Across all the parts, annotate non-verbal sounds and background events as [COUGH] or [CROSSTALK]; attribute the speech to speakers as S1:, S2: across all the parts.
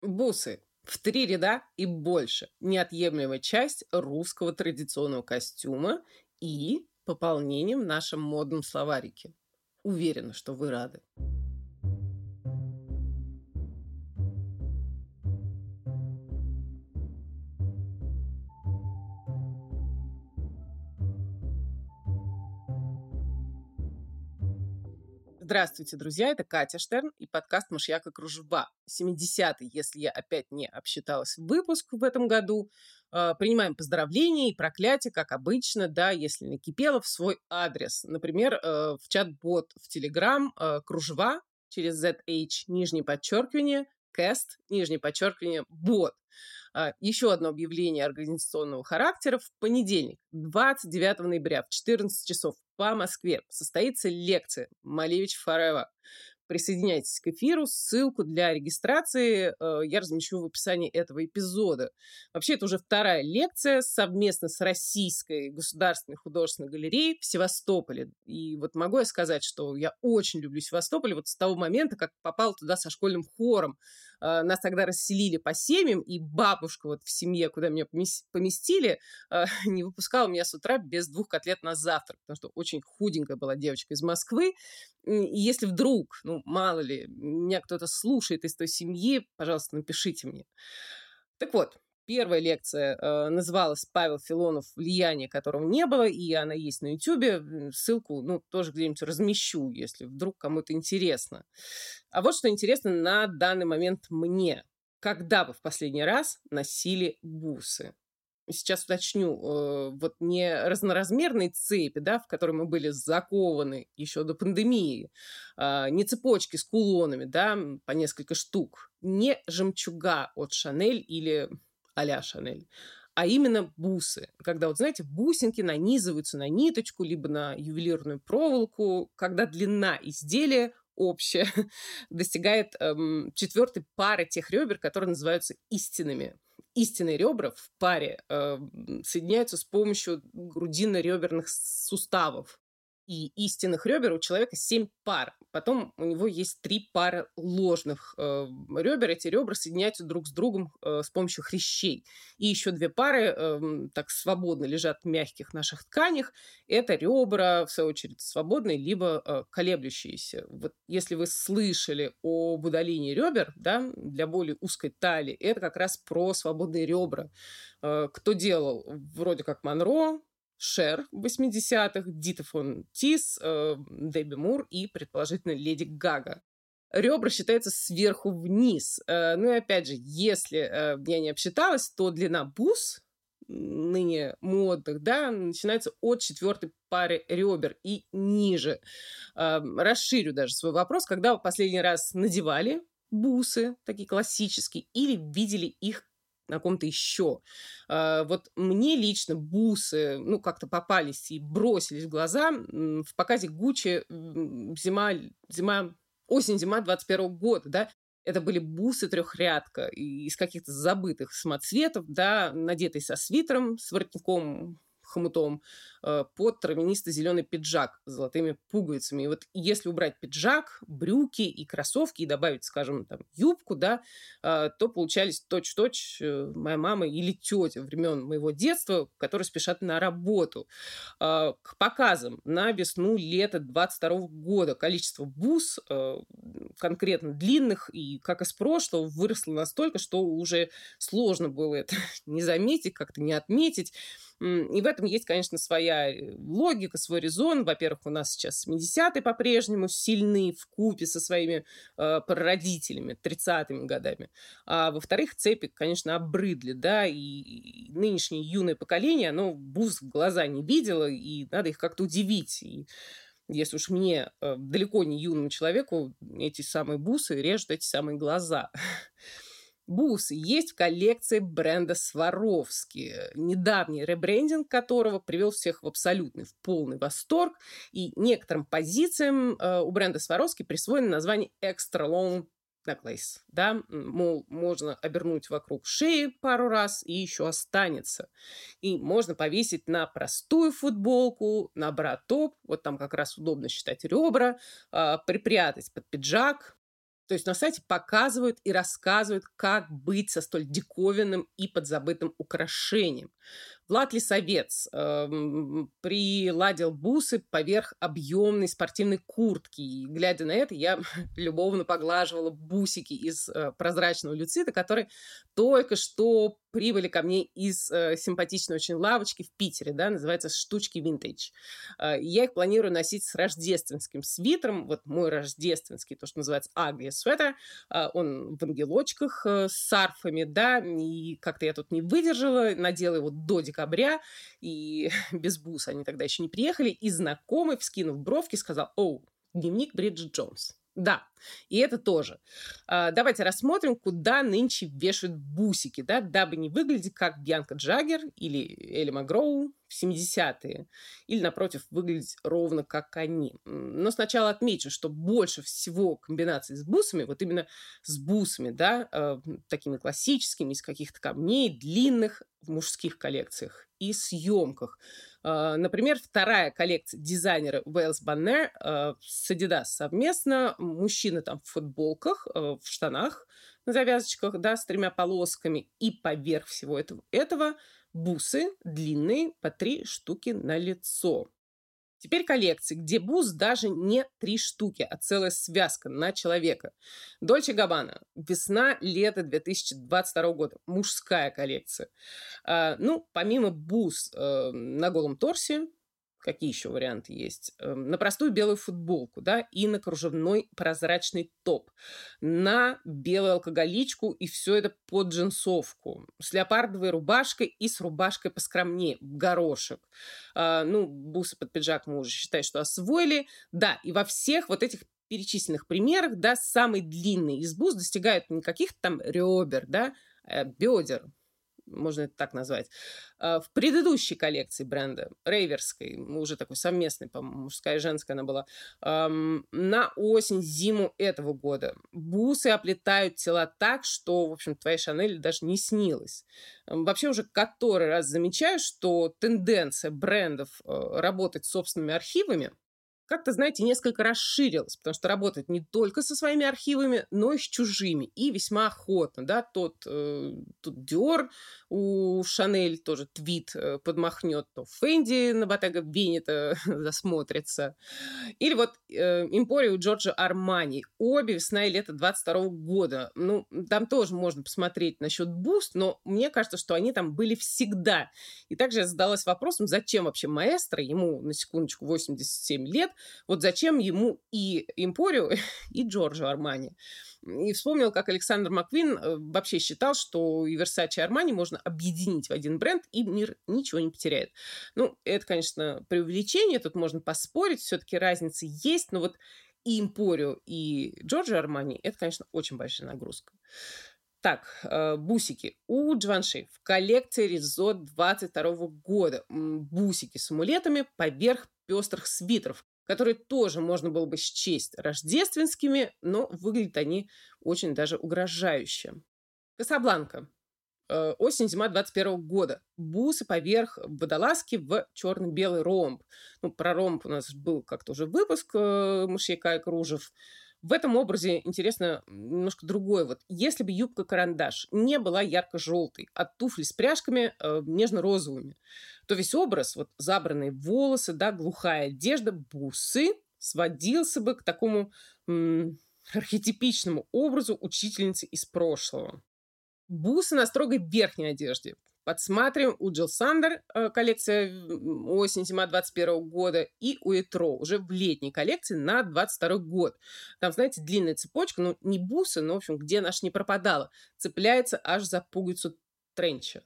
S1: Бусы в три ряда и больше. Неотъемлемая часть русского традиционного костюма и пополнением в нашем модном словарике. Уверена, что вы рады. Здравствуйте, друзья, это Катя Штерн и подкаст «Мышьяка кружева». 70-й, если я опять не обсчиталась, выпуск в этом году. Э, принимаем поздравления и проклятия, как обычно, да, если накипело, в свой адрес. Например, э, в чат-бот в Telegram э, кружева через ZH, нижнее подчеркивание, cast, нижнее подчеркивание, бот. А, еще одно объявление организационного характера. В понедельник, 29 ноября в 14 часов по Москве состоится лекция «Малевич Forever». Присоединяйтесь к эфиру. Ссылку для регистрации э, я размещу в описании этого эпизода. Вообще, это уже вторая лекция совместно с Российской государственной художественной галереей в Севастополе. И вот могу я сказать, что я очень люблю Севастополь вот с того момента, как попал туда со школьным хором. Э, нас тогда расселили по семьям, и бабушка вот в семье, куда меня поместили, э, [LAUGHS] не выпускала меня с утра без двух котлет на завтрак, потому что очень худенькая была девочка из Москвы. И если вдруг, ну, мало ли, меня кто-то слушает из той семьи, пожалуйста, напишите мне. Так вот, Первая лекция э, называлась «Павел Филонов. Влияние которого не было», и она есть на YouTube. Ссылку, ну, тоже где-нибудь размещу, если вдруг кому-то интересно. А вот что интересно на данный момент мне. Когда вы в последний раз носили бусы? сейчас уточню, э, вот не разноразмерные цепи, да, в которые мы были закованы еще до пандемии, э, не цепочки с кулонами, да, по несколько штук, не жемчуга от Шанель или а-ля Шанель, а именно бусы. Когда, вот знаете, бусинки нанизываются на ниточку, либо на ювелирную проволоку, когда длина изделия общая [LAUGHS] достигает эм, четвертой пары тех ребер, которые называются истинными. Истинные ребра в паре э, соединяются с помощью грудинно-реберных суставов и истинных ребер у человека 7 пар. Потом у него есть три пары ложных э, ребер. Эти ребра соединяются друг с другом э, с помощью хрящей. И еще две пары э, так свободно лежат в мягких наших тканях. Это ребра, в свою очередь, свободные, либо э, колеблющиеся. Вот если вы слышали об удалении ребер да, для более узкой талии, это как раз про свободные ребра. Э, кто делал? Вроде как Монро, Шер в 80-х, Дита фон Тис, э, Дебби Мур и, предположительно, Леди Гага. Ребра считаются сверху вниз. Э, ну и опять же, если э, я не обсчиталась, то длина бус ныне модных, да, начинается от четвертой пары ребер и ниже. Э, расширю даже свой вопрос. Когда вы последний раз надевали бусы, такие классические, или видели их на ком-то еще. А, вот мне лично бусы, ну, как-то попались и бросились в глаза в показе Гуччи зима, зима, осень-зима 21 года, да, это были бусы трехрядка из каких-то забытых самоцветов, да, надетые со свитером, с воротником хомутом э, под травянисто-зеленый пиджак с золотыми пуговицами. И вот если убрать пиджак, брюки и кроссовки и добавить, скажем, там, юбку, да, э, то получались точь-точь э, моя мама или тетя времен моего детства, которые спешат на работу. К показам на весну-лето 22 года количество бус, конкретно длинных и как из прошлого, выросло настолько, что уже сложно было это [LAUGHS] не заметить, как-то не отметить. И в этом есть, конечно, своя э, логика, свой резон. Во-первых, у нас сейчас 70-е по-прежнему сильны в купе со своими э, прародителями, 30-ми годами. А во-вторых, цепи, конечно, обрыдли, да, и, нынешнее юное поколение, оно буз в глаза не видело, и надо их как-то удивить. И если уж мне, э, далеко не юному человеку, эти самые бусы режут эти самые глаза. [LAUGHS] Бусы есть в коллекции бренда Сваровски, недавний ребрендинг которого привел всех в абсолютный, в полный восторг. И некоторым позициям э, у бренда Сваровски присвоено название Extra Long necklace, да, мол, можно обернуть вокруг шеи пару раз и еще останется. И можно повесить на простую футболку, на бра-топ, вот там как раз удобно считать ребра, э, припрятать под пиджак, То есть на сайте показывают и рассказывают, как быть со столь диковинным и подзабытым украшением. Влад Лисовец э, приладил бусы поверх объемной спортивной куртки. И, глядя на это, я [LAUGHS] любовно поглаживала бусики из э, прозрачного люцита, которые только что прибыли ко мне из э, симпатичной очень лавочки в Питере, да, называется «Штучки винтаж». Э, я их планирую носить с рождественским свитером, вот мой рождественский, то, что называется агли свитер, э, он в ангелочках э, с сарфами, да, и как-то я тут не выдержала, надела его до декабря, и [LAUGHS] без бус они тогда еще не приехали, и знакомый, вскинув бровки, сказал, «Оу, дневник Бриджит Джонс». Да, и это тоже. А, давайте рассмотрим, куда нынче вешают бусики, да, дабы не выглядеть как Бьянка Джаггер или Элли Магроу в 70-е, или, напротив, выглядеть ровно как они. Но сначала отмечу, что больше всего комбинаций с бусами, вот именно с бусами, да, э, такими классическими, из каких-то камней, длинных, в мужских коллекциях и съемках. А, например, вторая коллекция дизайнера Уэллс Баннер а, с Adidas совместно. Мужчины там в футболках, а, в штанах на завязочках, да, с тремя полосками. И поверх всего этого, этого бусы длинные по три штуки на лицо. Теперь коллекции, где бус даже не три штуки, а целая связка на человека. Дольче Габбана. Весна-лето 2022 года. Мужская коллекция. А, ну, помимо бус э, на голом торсе, Какие еще варианты есть? Эм, на простую белую футболку, да, и на кружевной прозрачный топ, на белую алкоголичку и все это под джинсовку, с леопардовой рубашкой и с рубашкой поскромнее, в горошек. А, ну, бусы под пиджак мы уже считаем, что освоили. Да, и во всех вот этих перечисленных примерах, да, самый длинный из бус достигает не каких-то там ребер, да, а бедер, можно это так назвать, а, в предыдущей коллекции бренда, рейверской, уже такой совместной, по-моему, мужская и женская она была, на осень-зиму этого года. Бусы оплетают тела так, что, в общем, твоей Шанель даже не снилось. Вообще уже который раз замечаю, что тенденция брендов э, работать с собственными архивами как-то, знаете, несколько расширилась, потому что работает не только со своими архивами, но и с чужими, и весьма охотно, да, тот, э, тут Dior у Шанель тоже твид э, подмахнет, то Fendi на Bottega Veneta [LAUGHS] засмотрится, или вот э, Джорджо Армани, обе весна и лето 22 года, ну, там тоже можно посмотреть насчет бус, но мне кажется, что они там были всегда, и также я задалась вопросом, зачем вообще маэстро, ему, на секундочку, 87 лет, вот зачем ему и Импорио, [LAUGHS] и Джорджо Армани? И вспомнил, как Александр Маквин э, вообще считал, что и Versace и Армани можно объединить в один бренд, и мир ничего не потеряет. Ну, это, конечно, преувеличение, тут можно поспорить, все-таки разница есть, но вот и Импорио, и Джорджо Армани – это, конечно, очень большая нагрузка. Так, э, бусики. У Джванши в коллекции Резот 22 года. Бусики с амулетами поверх пестрых свитеров, которые тоже можно было бы счесть рождественскими, но выглядят они очень даже угрожающе. Касабланка. Э, осень-зима 21 года. Бусы поверх водолазки в черно-белый ромб. Ну, про ромб у нас был как-то уже выпуск э, «Мышьяка и кружев». В этом образе интересно немножко другое. Вот если бы юбка-карандаш не была ярко-желтой, а туфли с пряжками э, нежно-розовыми, то весь образ, вот забранные волосы, да, глухая одежда, бусы, сводился бы к такому м- архетипичному образу учительницы из прошлого. Бусы на строгой верхней одежде. Подсматриваем у Джилл Сандер э, коллекция осень-зима 21 года и у Этро уже в летней коллекции на 22 год. Там, знаете, длинная цепочка, ну, не бусы, но, в общем, где наш не пропадала, цепляется аж за пуговицу тренча.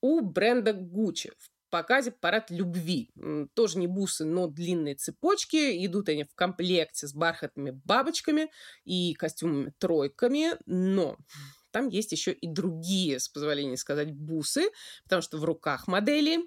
S1: У бренда Gucci в показе парад любви. Тоже не бусы, но длинные цепочки. Идут они в комплекте с бархатными бабочками и костюмами тройками. Но там есть еще и другие, с позволения сказать, бусы, потому что в руках модели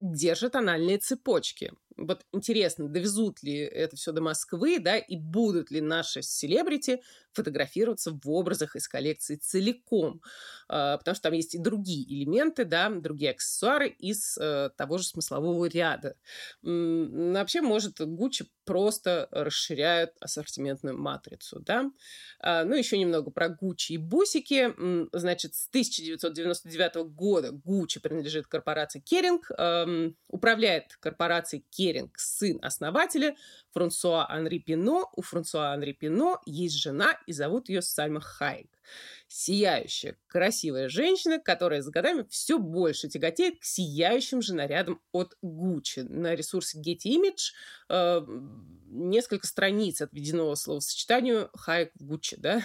S1: держат анальные цепочки. Вот интересно, довезут ли это все до Москвы, да, и будут ли наши селебрити фотографироваться в образах из коллекции целиком, а, потому что там есть и другие элементы, да, другие аксессуары из э, того же смыслового ряда. Вообще, может, Гуччи просто расширяют ассортиментную матрицу, да. А, ну, еще немного про Гуччи и бусики. Значит, с 1999 года Гуччи принадлежит корпорации Керинг, управляет корпорацией Керинг сын основателя Франсуа Анри Пино. У Франсуа Анри Пино есть жена, и зовут ее Сальма Хайк. Сияющая, красивая женщина, которая с годами все больше тяготеет к сияющим же нарядам от Гуччи. На ресурсе Getty Image э, несколько страниц отведено словосочетанию Хайк в Гуччи, да?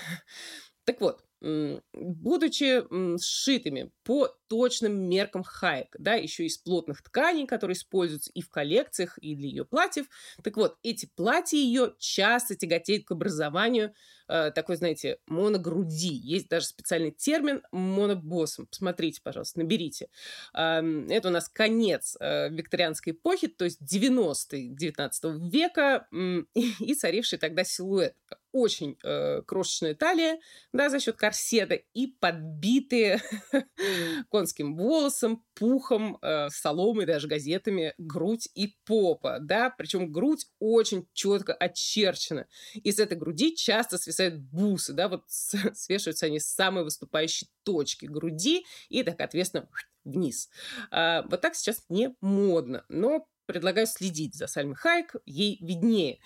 S1: Так вот, будучи сшитыми по точным меркам Хайек, да, еще из плотных тканей, которые используются и в коллекциях, и для ее платьев. Так вот, эти платья ее часто тяготеют к образованию э, такой, знаете, моногруди. Есть даже специальный термин монобоссом. Посмотрите, пожалуйста, наберите. Э, это у нас конец э, викторианской эпохи, то есть 90-е 19 века э, [LAUGHS] и царивший тогда силуэт очень э, крошечная талия, да, за счет корсета и подбитые [LAUGHS] конским волосом, пухом, э, соломой, даже газетами грудь и попа, да, причем грудь очень четко очерчена. И с этой груди часто свисают бусы, да, вот [LAUGHS] свешиваются они с самой выступающей точки груди и так, ответственно, вниз. А, вот так сейчас не модно, но предлагаю следить за Сальмой Хайк, ей виднее.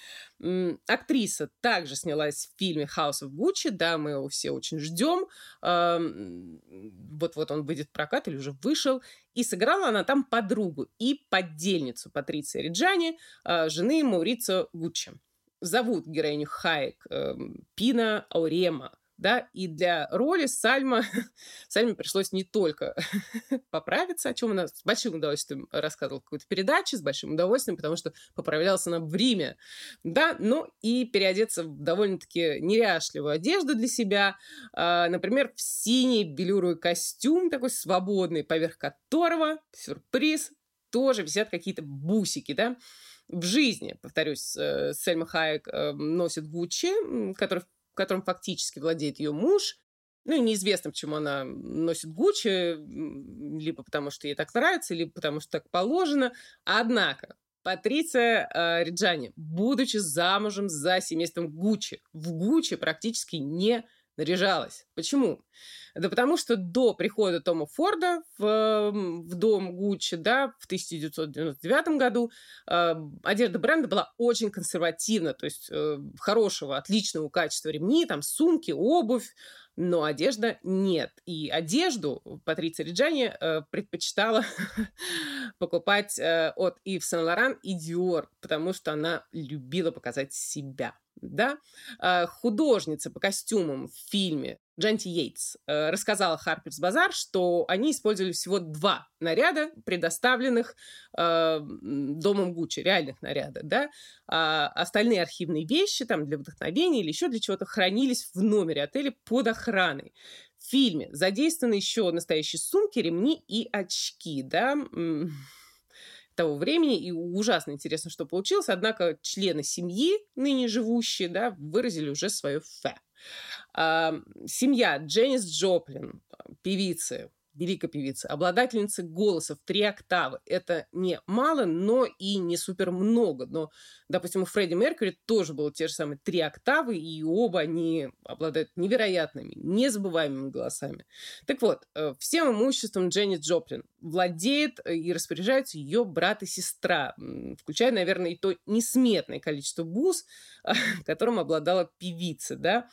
S1: Актриса также снялась в фильме House of Gucci, да, мы его все очень ждем. Вот-вот он выйдет в прокат или уже вышел. И сыграла она там подругу и поддельницу Патриции Риджани, а, жены Маурица Гуччи. Зовут героиню Хайк эм, Пина Аурема да, и для роли Сальма, [LAUGHS] Сальме пришлось не только [LAUGHS] поправиться, о чем она с большим удовольствием рассказывала какую-то передачу, с большим удовольствием, потому что поправлялась она в Риме, да, но и переодеться в довольно-таки неряшливую одежду для себя, а, например, в синий белюровый костюм такой свободный, поверх которого, сюрприз, тоже висят какие-то бусики, да, в жизни, повторюсь, э, Сельма Хайек э, носит Гуччи, который которым фактически владеет ее муж. Ну, неизвестно, почему она носит Гуччи, либо потому что ей так нравится, либо потому что так положено. Однако, Патриция э, Риджани, будучи замужем за семейством Гуччи, в Гуччи практически не наряжалась. Почему? Да потому что до прихода Тома Форда в, в дом Гуччи, да, в 1999 году э, одежда бренда была очень консервативна, то есть э, хорошего, отличного качества ремни, там сумки, обувь, но одежда нет. И одежду Патриция Риджани э, предпочитала [LAUGHS] покупать э, от Ив Сен-Лоран и Диор, потому что она любила показать себя да, а, художница по костюмам в фильме Джанти Йейтс э, рассказала Харперс Базар, что они использовали всего два наряда, предоставленных э, домом Гуччи, реальных наряда, да, а остальные архивные вещи там для вдохновения или еще для чего-то хранились в номере отеля под охраной. В фильме задействованы еще настоящие сумки, ремни и очки, да, того времени, и ужасно интересно, что получилось. Однако члены семьи, ныне живущие, да, выразили уже свое. А, семья Дженнис Джоплин, певицы, великой певицы, обладательницы голоса в три октавы. Это не мало, но и не супер много. Но, допустим, у Фредди Меркьюри тоже было те же самые три октавы, и оба они обладают невероятными, незабываемыми голосами. Так вот, э, всем имуществом Дженни Джоплин владеет э, и распоряжаются ее брат и сестра, включая, наверное, и то несметное количество бус, [LAUGHS] которым обладала певица, да,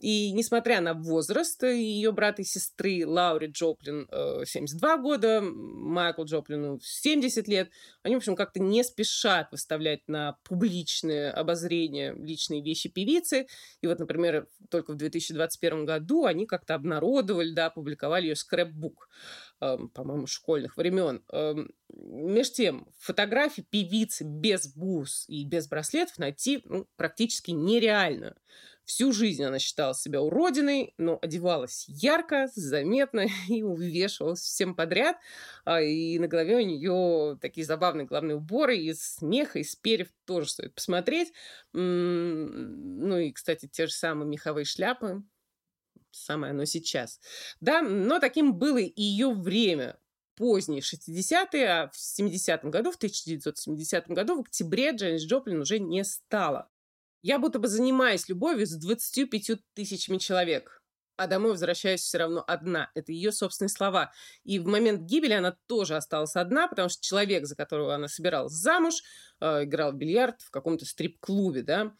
S1: и несмотря на возраст ее брата и сестры, Лаури Джоплин 72 э, года, Майкл Джоплину 70 лет, они, в общем, как-то не спешат выставлять на публичное обозрение личные вещи певицы. И вот, например, только в 2021 году они как-то обнародовали, да, публиковали ее скрэпбук, эм, по-моему, школьных времен. Эм, меж тем, фотографии певицы без бус и без браслетов найти ну, практически нереально. Всю жизнь она считала себя уродиной, но одевалась ярко, заметно [LAUGHS] и увешивалась всем подряд. А, и на голове у нее такие забавные главные уборы из смеха, из перьев тоже стоит посмотреть. Ну и, кстати, те же самые меховые шляпы, самое оно сейчас. Да, но таким было и ее время поздние 60-е, а в 70-м году, в 1970 году, в октябре Дженнис Джоплин уже не стала. Я будто бы занимаюсь любовью с 25 тысячами человек, а домой возвращаюсь все равно одна. Это ее собственные слова. И в момент гибели она тоже осталась одна, потому что человек, за которого она собиралась замуж, э, играл в бильярд в каком-то стрип-клубе, да.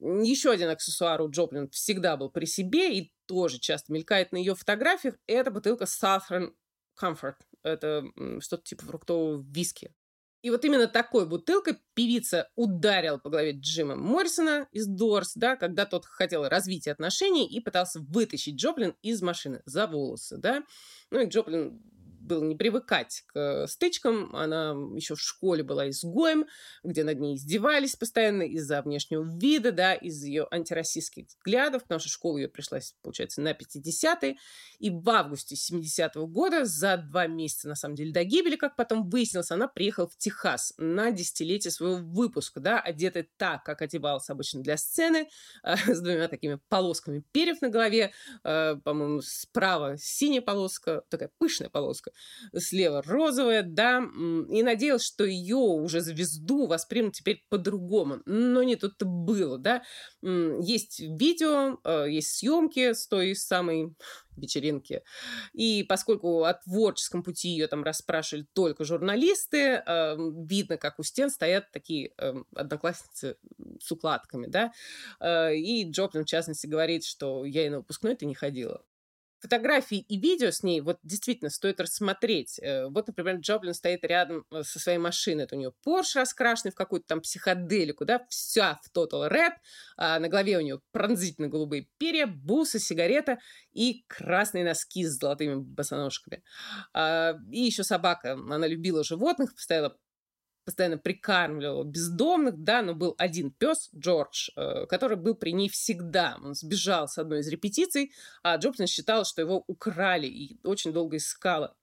S1: Еще один аксессуар у Джоплин всегда был при себе и тоже часто мелькает на ее фотографиях. Это бутылка Southern Comfort. Это что-то типа фруктового виски. И вот именно такой бутылкой певица ударила по голове Джима Моррисона из Дорс, да, когда тот хотел развития отношений и пытался вытащить Джоплин из машины за волосы, да. Ну и Джоплин было не привыкать к стычкам. Она еще в школе была изгоем, где над ней издевались постоянно из-за внешнего вида, да, из ее антироссийских взглядов, потому что школа ее пришлась, получается, на 50-е. И в августе 70-го года, за два месяца, на самом деле, до гибели, как потом выяснилось, она приехала в Техас на десятилетие своего выпуска, да, одетая так, как одевалась обычно для сцены, [LAUGHS] с двумя такими полосками перьев на голове, э, по-моему, справа синяя полоска, такая пышная полоска, слева розовая, да, и надеялась, что ее уже звезду воспримут теперь по-другому. Но не тут-то было, да. Есть видео, э, есть съемки с той самой вечеринки. И поскольку о творческом пути ее там расспрашивали только журналисты, э, видно, как у стен стоят такие э, одноклассницы с укладками, да. Э, и Джоплин, в частности, говорит, что я и на выпускной-то не ходила фотографии и видео с ней вот действительно стоит рассмотреть. Э, вот, например, Джоблин стоит рядом э, со своей машиной. Это у нее Porsche раскрашенный в какую-то там психоделику, да, вся в Total Red. А на голове у нее пронзительно голубые перья, бусы, сигарета и красные носки с золотыми босоножками. А, и еще собака. Она любила животных, постоянно постоянно прикармливала бездомных, да, но был один пес, Джордж, э, который был при ней всегда. Он сбежал с одной из репетиций, а Джоплин считал, что его украли и очень долго искала.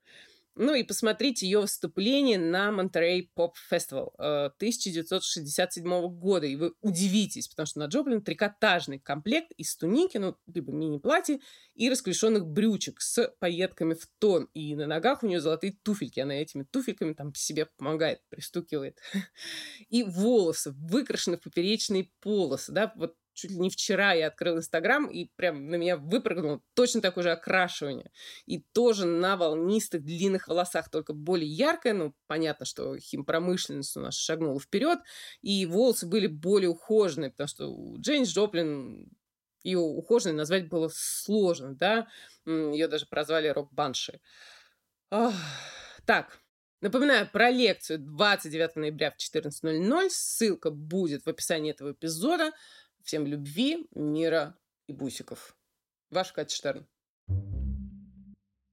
S1: Ну и посмотрите ее выступление на Монтерей Поп Фестивал 1967 года, и вы удивитесь, потому что на Джоплин трикотажный комплект из туники, ну, либо мини-платье, и расклешенных брючек с пайетками в тон, и на ногах у нее золотые туфельки, она этими туфельками там себе помогает, пристукивает. [LAUGHS] И волосы выкрашены в поперечные полосы, да, вот чуть ли не вчера я открыл Инстаграм, и прям на меня выпрыгнуло точно такое же окрашивание. И тоже на волнистых длинных волосах, только более яркое. Ну, понятно, что химпромышленность у нас шагнула вперед, и волосы были более ухоженные, потому что у Джейнс Джоплин ее ухоженной назвать было сложно, да. Ее даже прозвали рок-банши. Так, Напоминаю про лекцию 29 ноября в 14.00. Ссылка будет в описании этого эпизода. Всем любви, мира и бусиков. Ваш Катя Штерн.